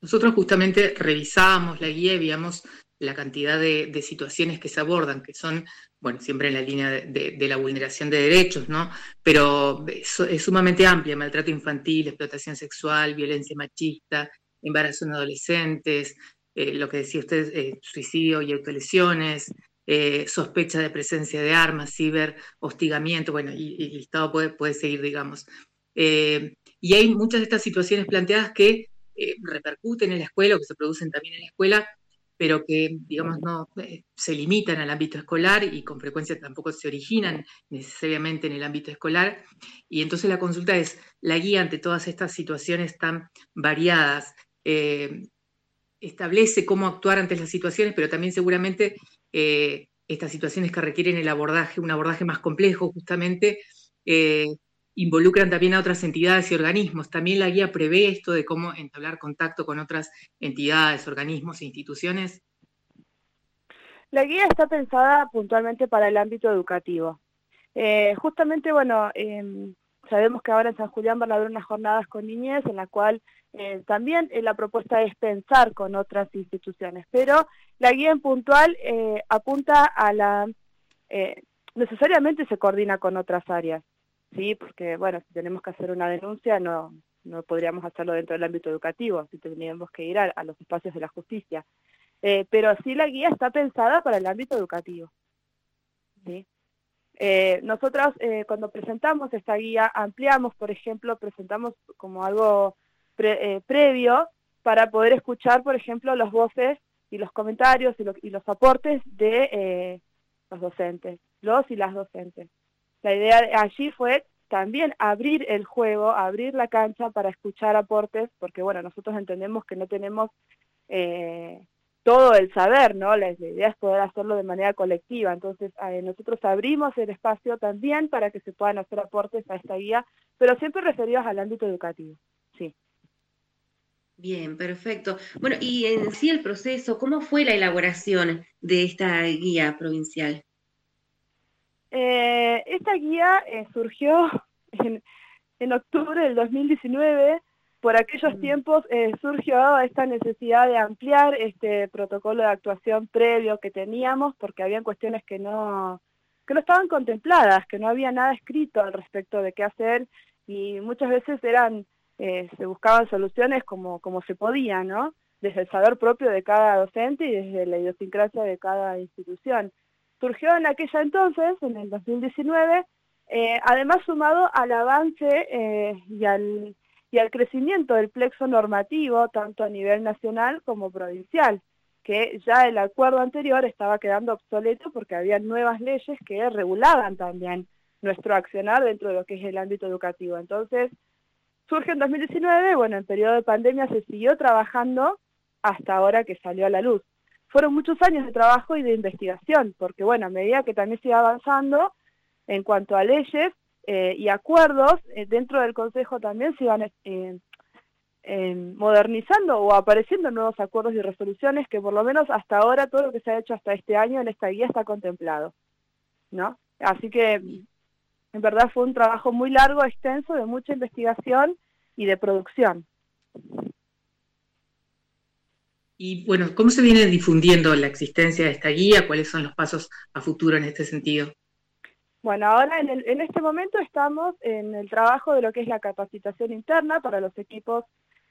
Nosotros justamente revisábamos la guía y veíamos la cantidad de, situaciones que se abordan, que son, bueno, siempre en la línea de, la vulneración de derechos, ¿no? Pero es, sumamente amplia, maltrato infantil, explotación sexual, violencia machista, embarazo en adolescentes, eh, lo que decía usted, eh, suicidio y autolesiones, eh, sospecha de presencia de armas, ciber, hostigamiento, bueno, y, el listado puede, puede seguir, digamos. y hay muchas de estas situaciones planteadas que repercuten en la escuela o que se producen también en la escuela pero que, digamos, no eh, se limitan al ámbito escolar y con frecuencia tampoco se originan necesariamente en el ámbito escolar. Y entonces la consulta es, la guía ante todas estas situaciones tan variadas, eh, establece cómo actuar ante las situaciones, pero también seguramente eh, estas situaciones que requieren el abordaje, un abordaje más complejo justamente, involucran también a otras entidades y organismos. También la guía prevé esto de cómo entablar contacto con otras entidades, organismos e instituciones. La guía está pensada puntualmente para el ámbito educativo. Eh, justamente, bueno, em, sabemos que ahora en San Julián van a haber unas jornadas con niñez en la cual eh, también eh, la propuesta es pensar con otras instituciones, pero la guía en puntual apunta a la... necesariamente se coordina con otras áreas. ¿Sí? Porque, bueno, si tenemos que hacer una denuncia, no, no podríamos hacerlo dentro del ámbito educativo, si tendríamos que ir a, los espacios de la justicia. Eh, pero sí la guía está pensada para el ámbito educativo. ¿sí? Eh, nosotros eh, cuando presentamos esta guía ampliamos, por ejemplo, presentamos como algo previo para poder escuchar, por ejemplo, los voces y los comentarios y, y los aportes de los docentes, los y las docentes. La idea de allí fue también abrir el juego, abrir la cancha para escuchar aportes, porque bueno, nosotros entendemos que no tenemos eh, todo el saber, ¿no? La, idea es poder hacerlo de manera colectiva, entonces eh, nosotros abrimos el espacio también para que se puedan hacer aportes a esta guía, pero siempre referidos al ámbito educativo, sí. Bien, perfecto. Bueno, y en sí el proceso, ¿cómo fue la elaboración de esta guía provincial? Eh, esta guía eh, surgió en, en, octubre del 2019. Por aquellos mm. tiempos eh, surgió esta necesidad de ampliar este protocolo de actuación previo que teníamos, porque había cuestiones que no, que no estaban contempladas, que no había nada escrito al respecto de qué hacer, y muchas veces eran eh, se buscaban soluciones como, como se podía, ¿no? Desde el saber propio de cada docente y desde la idiosincrasia de cada institución. Surgió en aquella entonces, en el 2019, eh, además sumado al avance eh, y, al, y al crecimiento del plexo normativo, tanto a nivel nacional como provincial, que ya el acuerdo anterior estaba quedando obsoleto porque había nuevas leyes que regulaban también nuestro accionar dentro de lo que es el ámbito educativo. Entonces, Surge en 2019, bueno, en periodo de pandemia se siguió trabajando hasta ahora que salió a la luz. Fueron muchos años de trabajo y de investigación, porque bueno, a medida que también se iba avanzando en cuanto a leyes eh, y acuerdos, eh, dentro del Consejo también se iban eh, modernizando o apareciendo nuevos acuerdos y resoluciones que por lo menos hasta ahora todo lo que se ha hecho hasta este año en esta guía está contemplado, ¿no? Así que en verdad fue un trabajo muy largo, extenso, de mucha investigación y de producción. Y bueno, ¿cómo se viene difundiendo la existencia de esta guía? ¿Cuáles son los pasos a futuro en este sentido? Bueno, ahora en, este momento estamos en el trabajo de lo que es la capacitación interna para los equipos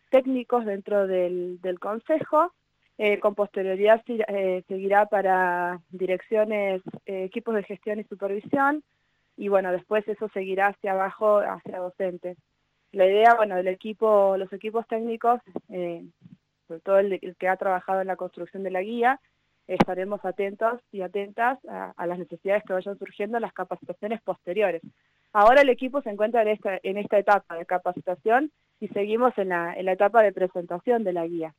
técnicos dentro del, Consejo. Eh, con posterioridad eh, seguirá para direcciones, eh, equipos de gestión y supervisión, y bueno, después eso seguirá hacia abajo, hacia docentes. La idea, bueno, del equipo, los equipos técnicos, eh, sobre todo el, que ha trabajado en la construcción de la guía, estaremos atentos y atentas a, las necesidades que vayan surgiendo en las capacitaciones posteriores. Ahora el equipo se encuentra en esta, en esta etapa de capacitación y seguimos en la, en la etapa de presentación de la guía.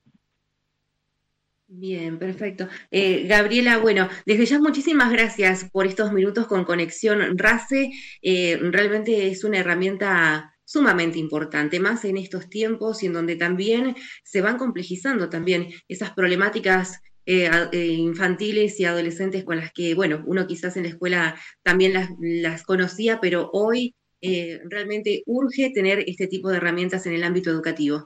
Bien, perfecto. Eh, Gabriela, bueno, desde ya muchísimas gracias por estos minutos con Conexión RACE. Eh, realmente es una herramienta sumamente importante, más en estos tiempos y en donde también se van complejizando también esas problemáticas eh, infantiles y adolescentes con las que, bueno, uno quizás en la escuela también las, las conocía, pero hoy realmente urge tener este tipo de herramientas en el ámbito educativo.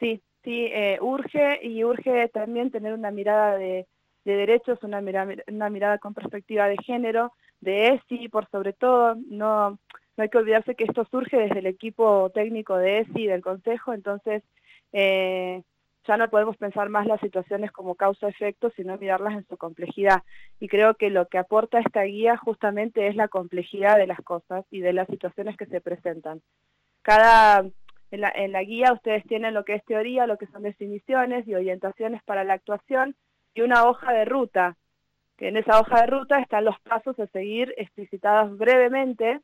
Sí, sí eh, urge y urge también tener una mirada de, derechos, una mirada, una mirada con perspectiva de género, de ESI por sobre todo, no, no hay que olvidarse que esto surge desde el equipo técnico de ESI, del Consejo, entonces eh, ya no podemos pensar más las situaciones como causa-efecto, sino mirarlas en su complejidad. Y creo que lo que aporta esta guía justamente es la complejidad de las cosas y de las situaciones que se presentan. Cada en la, guía ustedes tienen lo que es teoría, lo que son definiciones y orientaciones para la actuación y una hoja de ruta, en esa hoja de ruta están los pasos a seguir explicitados brevemente,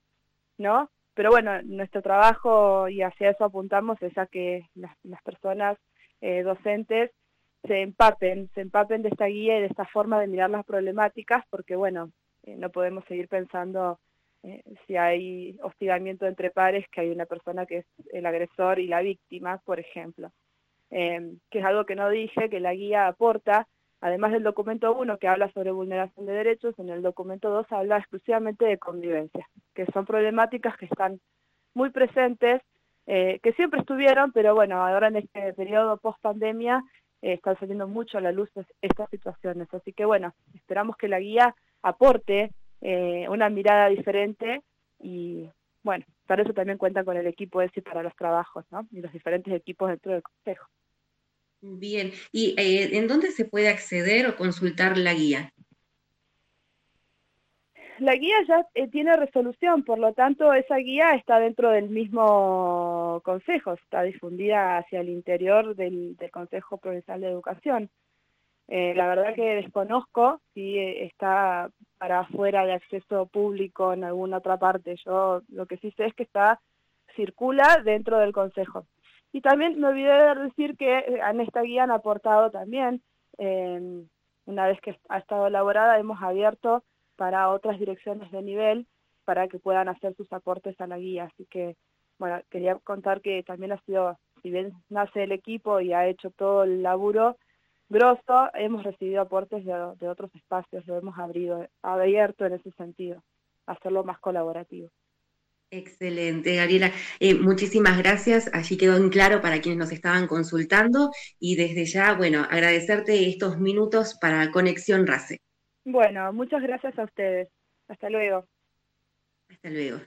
¿no? Pero bueno, nuestro trabajo, y hacia eso apuntamos, es a que las, personas eh, docentes se empapen, se empapen de esta guía y de esta forma de mirar las problemáticas, porque bueno, eh, no podemos seguir pensando eh, si hay hostigamiento entre pares, que hay una persona que es el agresor y la víctima, por ejemplo. Eh, que es algo que no dije, que la guía aporta, además del documento 1 que habla sobre vulneración de derechos, en el documento 2 habla exclusivamente de convivencia, que son problemáticas que están muy presentes, eh, que siempre estuvieron, pero bueno, ahora en este periodo post-pandemia están saliendo mucho a la luz estas situaciones. Así que bueno, esperamos que la guía aporte eh, una mirada diferente y bueno, para eso también cuenta con el equipo ese para los trabajos, ¿no? Y los diferentes equipos dentro del Consejo. Bien, ¿y eh, en dónde se puede acceder o consultar la guía? La guía ya eh, tiene resolución, por lo tanto esa guía está dentro del mismo consejo, está difundida hacia el interior del Consejo Provincial de Educación. Eh, la verdad que desconozco si eh, está para afuera de acceso público en alguna otra parte. Yo lo que sí sé es que está circula dentro del Consejo. Y también me olvidé de decir que eh, en esta guía han aportado también, em, una vez que ha estado elaborada, hemos abierto para otras direcciones de nivel para que puedan hacer sus aportes a la guía. Así que, bueno, quería contar que también ha sido si bien nace el equipo y ha hecho todo el laburo grosso, hemos recibido aportes de, de otros espacios, lo hemos abrido, abierto en ese sentido, hacerlo más colaborativo. Excelente, Gabriela. Eh, muchísimas gracias. Allí quedó en claro para quienes nos estaban consultando y desde ya, bueno, agradecerte estos minutos para Conexión RACE. Bueno, muchas gracias a ustedes. Hasta luego. Hasta luego.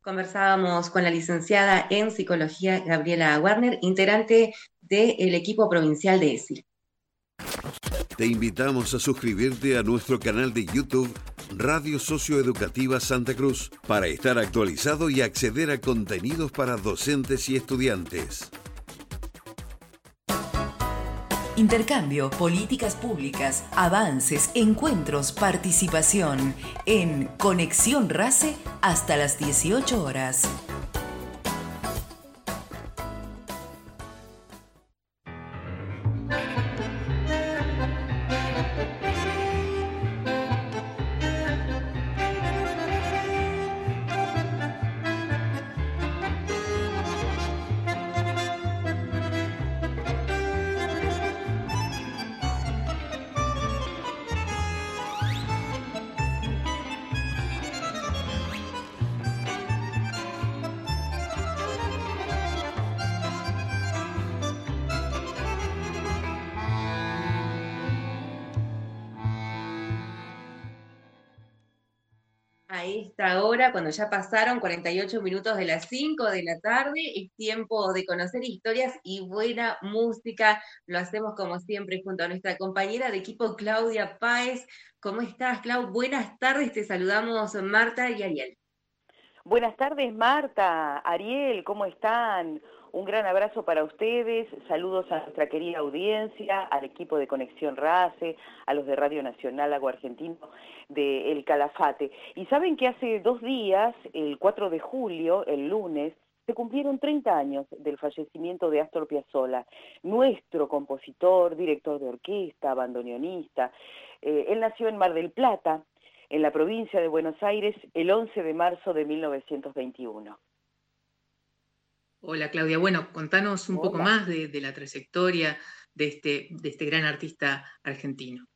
Conversábamos con la licenciada en psicología Gabriela Warner, integrante del equipo provincial de ESIL. Te invitamos a suscribirte a nuestro canal de YouTube Radio Socioeducativa Santa Cruz para estar actualizado y acceder a contenidos para docentes y estudiantes. Intercambio, políticas públicas, avances, encuentros, participación en Conexión RACE hasta las 18 horas. Ya pasaron 48 minutos de las 5 de la tarde, es tiempo de conocer historias y buena música. Lo hacemos como siempre junto a nuestra compañera de equipo Claudia Páez. ¿Cómo estás, Clau? Buenas tardes, te saludamos Marta y Ariel. Buenas tardes, Marta, Ariel, ¿cómo están? Un gran abrazo para ustedes, saludos a nuestra querida audiencia, al equipo de Conexión RACE, a los de Radio Nacional Agua Argentino de El Calafate. Y saben que hace dos días, el 4 de julio, el lunes, se cumplieron 30 años del fallecimiento de Astor Piazzolla, nuestro compositor, director de orquesta, bandoneonista. Eh, él nació en Mar del Plata, en la provincia de Buenos Aires, el 11 de marzo de 1921. Hola Claudia, bueno, contanos un poco más de, de la trayectoria de este, de este gran artista argentino.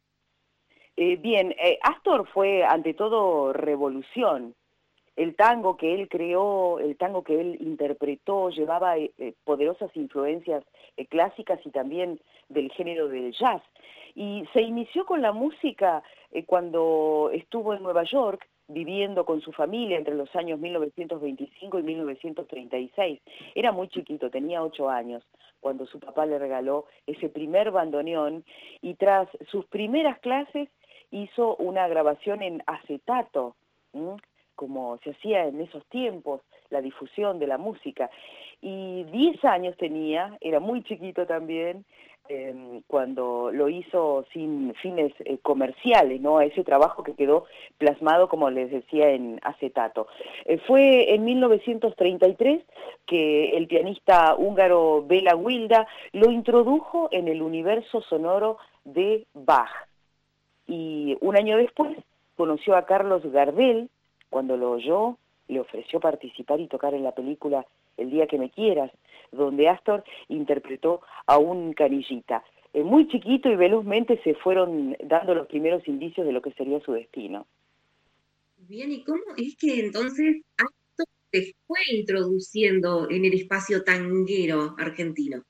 Eh, bien, eh, Astor fue ante todo revolución. El tango que él creó, el tango que él interpretó, llevaba eh, poderosas influencias clásicas y también del género del jazz. Y se inició con la música cuando estuvo en Nueva York viviendo con su familia entre los años 1925 y 1936. Era muy chiquito, tenía ocho años, cuando su papá le regaló ese primer bandoneón y tras sus primeras clases hizo una grabación en acetato, como se hacía en esos tiempos, la difusión de la música. Y 10 años tenía, era muy chiquito también, eh, cuando lo hizo sin fines eh, comerciales, ¿no? Ese trabajo que quedó plasmado, como les decía, en acetato. Eh, fue en 1933 que el pianista húngaro Bela Wilda lo introdujo en el universo sonoro de Bach. Y un año después conoció a Carlos Gardel, cuando lo oyó, le ofreció participar y tocar en la película El día que me quieras, donde Astor interpretó a un canillita. Eh, muy chiquito y velozmente se fueron dando los primeros indicios de lo que sería su destino. Bien, ¿y cómo es que entonces Astor se fue introduciendo en el espacio tanguero argentino?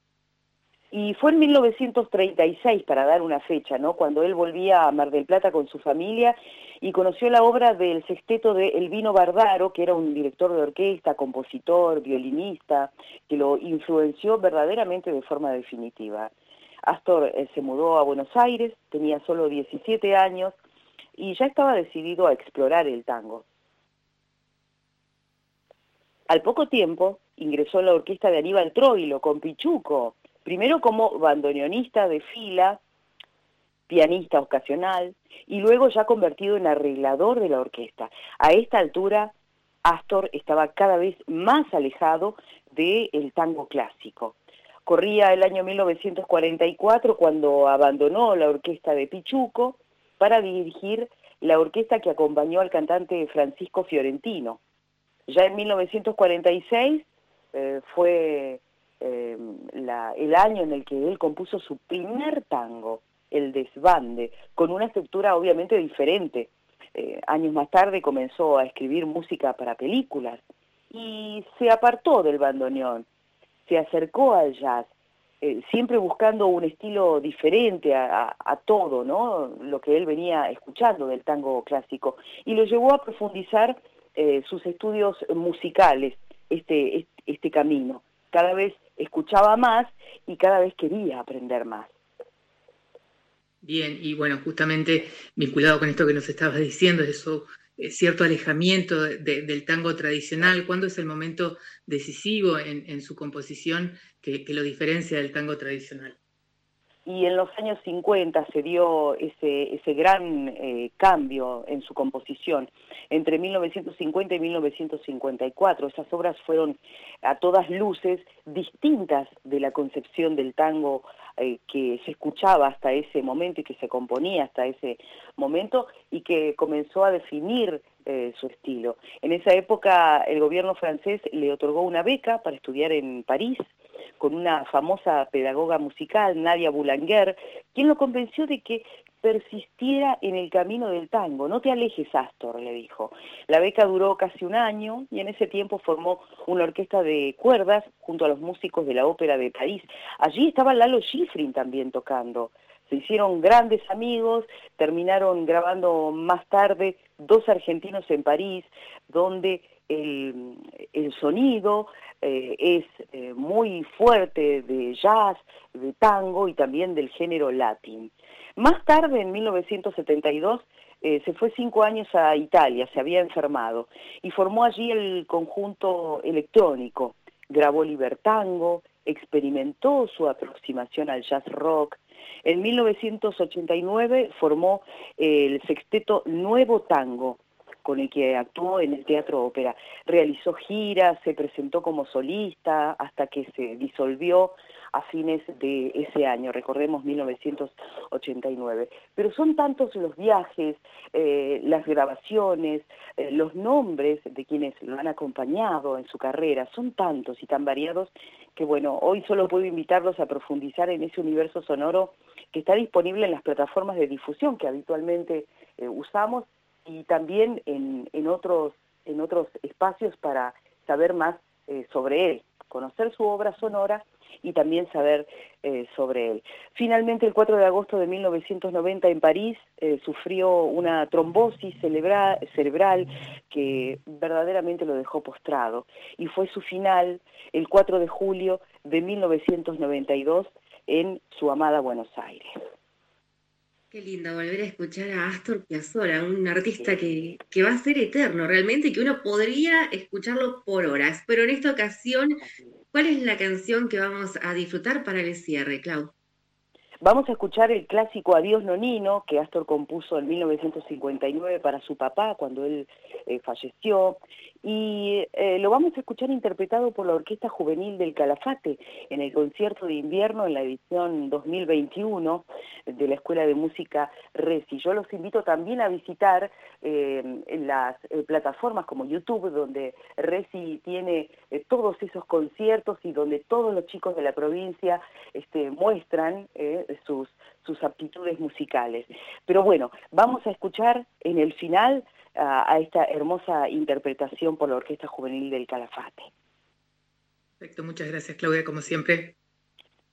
Y fue en 1936, para dar una fecha, ¿no? Cuando él volvía a Mar del Plata con su familia y conoció la obra del sexteto de Elvino Bardaro, que era un director de orquesta, compositor, violinista, que lo influenció verdaderamente de forma definitiva. Astor eh, se mudó a Buenos Aires, tenía solo 17 años y ya estaba decidido a explorar el tango. Al poco tiempo ingresó en la orquesta de Aníbal Troilo con Pichuco, primero como bandoneonista de fila, pianista ocasional, y luego ya convertido en arreglador de la orquesta. A esta altura, Astor estaba cada vez más alejado del tango clásico. Corría el año 1944 cuando abandonó la orquesta de Pichuco para dirigir la orquesta que acompañó al cantante Francisco Fiorentino. Ya en 1946 eh, fue el año en el que él compuso su primer tango, El Desbande, con una estructura obviamente diferente. Eh, años más tarde comenzó a escribir música para películas y se apartó del bandoneón, se acercó al jazz, eh, siempre buscando un estilo diferente a, todo, ¿no? Lo que él venía escuchando del tango clásico y lo llevó a profundizar eh, sus estudios musicales, este, este camino. Cada vez escuchaba más y cada vez quería aprender más. Bien, y bueno, justamente vinculado con esto que nos estabas diciendo, eso eh, cierto alejamiento del tango tradicional, ¿cuándo es el momento decisivo en, su composición que, lo diferencia del tango tradicional? Y en los años 50 se dio ese, ese gran eh, cambio en su composición. Entre 1950 y 1954, esas obras fueron a todas luces distintas de la concepción del tango eh, que se escuchaba hasta ese momento y que se componía hasta ese momento y que comenzó a definir eh, su estilo. En esa época el gobierno francés le otorgó una beca para estudiar en París con una famosa pedagoga musical, Nadia Boulanger, quien lo convenció de que persistiera en el camino del tango. No te alejes, Astor, le dijo. La beca duró casi un año y en ese tiempo formó una orquesta de cuerdas junto a los músicos de la Ópera de París. Allí estaba Lalo Schifrin también tocando. Se hicieron grandes amigos, terminaron grabando más tarde dos argentinos en París, donde el, sonido eh, es eh, muy fuerte de jazz, de tango y también del género latín. Más tarde, en 1972, eh, se fue cinco años a Italia, se había enfermado, y formó allí el conjunto electrónico. Grabó Libertango, experimentó su aproximación al jazz rock. En 1989 formó el sexteto Nuevo Tango, con el que actuó en el Teatro Ópera. Realizó giras, se presentó como solista hasta que se disolvió a fines de ese año, recordemos 1989. Pero son tantos los viajes, eh, las grabaciones, eh, los nombres de quienes lo han acompañado en su carrera, son tantos y tan variados que bueno, hoy solo puedo invitarlos a profundizar en ese universo sonoro que está disponible en las plataformas de difusión que habitualmente eh, usamos y también en, en, otros, en otros espacios para saber más sobre él, conocer su obra sonora y también saber eh, sobre él. Finalmente, el 4 de agosto de 1990 en París eh, sufrió una trombosis cerebral que verdaderamente lo dejó postrado y fue su final el 4 de julio de 1992 en su amada Buenos Aires. Qué lindo volver a escuchar a Astor Piazzolla, un artista que, que, va a ser eterno realmente, que uno podría escucharlo por horas, pero en esta ocasión ¿Cuál es la canción que vamos a disfrutar para el cierre, Clau? Vamos a escuchar el clásico Adiós Nonino, que Astor compuso en 1959 para su papá cuando él eh, falleció, y eh, lo vamos a escuchar interpretado por la Orquesta Juvenil del Calafate en el concierto de invierno en la edición 2021 de la Escuela de Música Resi. Yo los invito también a visitar eh, las eh, plataformas como YouTube, donde Resi tiene todos esos conciertos y donde todos los chicos de la provincia este, muestran sus, sus aptitudes musicales. Pero bueno, vamos a escuchar en el final a, esta hermosa interpretación por la Orquesta Juvenil del Calafate. Perfecto, muchas gracias Claudia, como siempre.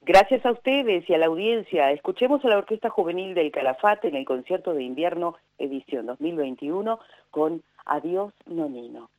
Gracias a ustedes y a la audiencia. Escuchemos a la Orquesta Juvenil del Calafate en el concierto de invierno edición 2021 con Adiós Nonino.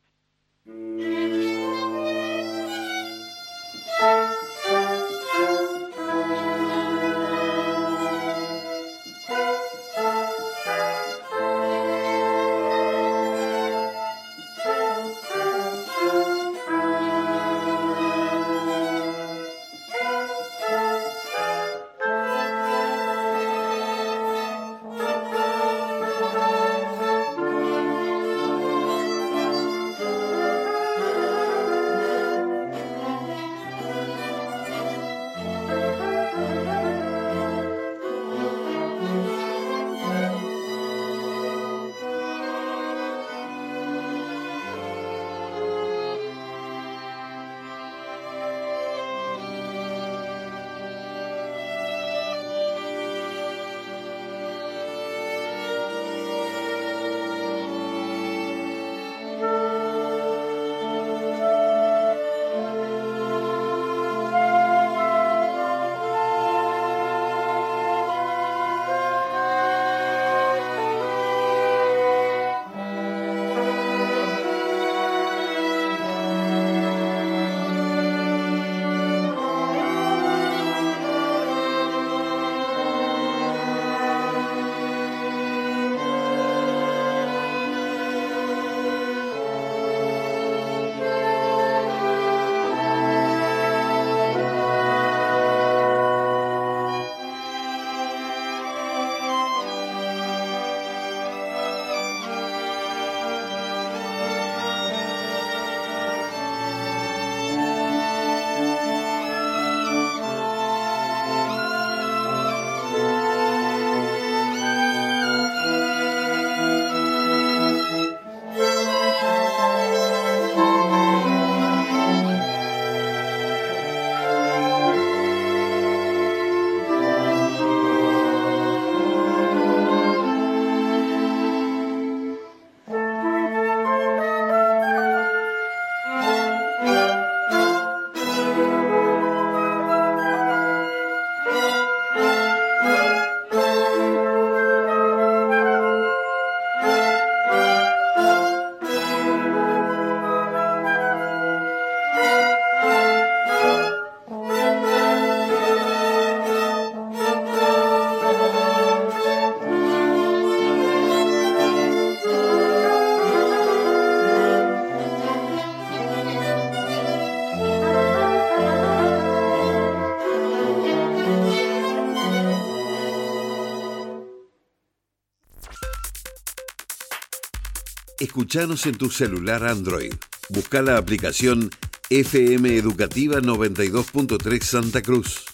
Escuchanos en tu celular Android. Busca la aplicación FM Educativa 92.3 Santa Cruz.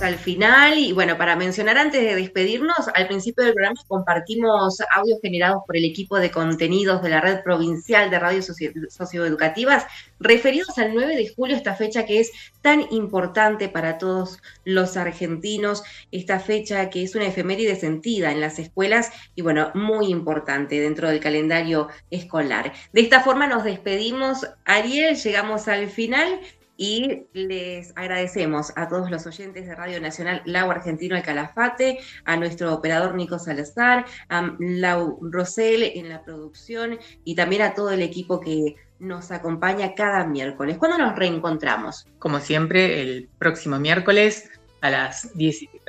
Al final y bueno, para mencionar antes de despedirnos, al principio del programa compartimos audios generados por el equipo de contenidos de la Red Provincial de Radios Socioeducativas referidos al 9 de julio, esta fecha que es tan importante para todos los argentinos, esta fecha que es una efeméride sentida en las escuelas y bueno, muy importante dentro del calendario escolar. De esta forma nos despedimos, Ariel, llegamos al final y les agradecemos a todos los oyentes de Radio Nacional Lau Argentino El Calafate, a nuestro operador Nico Salazar, a Lau Rosel en la producción y también a todo el equipo que nos acompaña cada miércoles. ¿Cuándo nos reencontramos? Como siempre, el próximo miércoles a las 17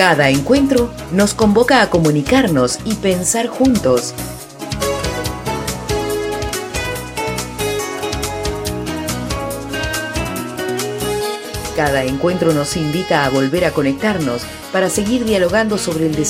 Cada encuentro nos convoca a comunicarnos y pensar juntos. Cada encuentro nos invita a volver a conectarnos para seguir dialogando sobre el desarrollo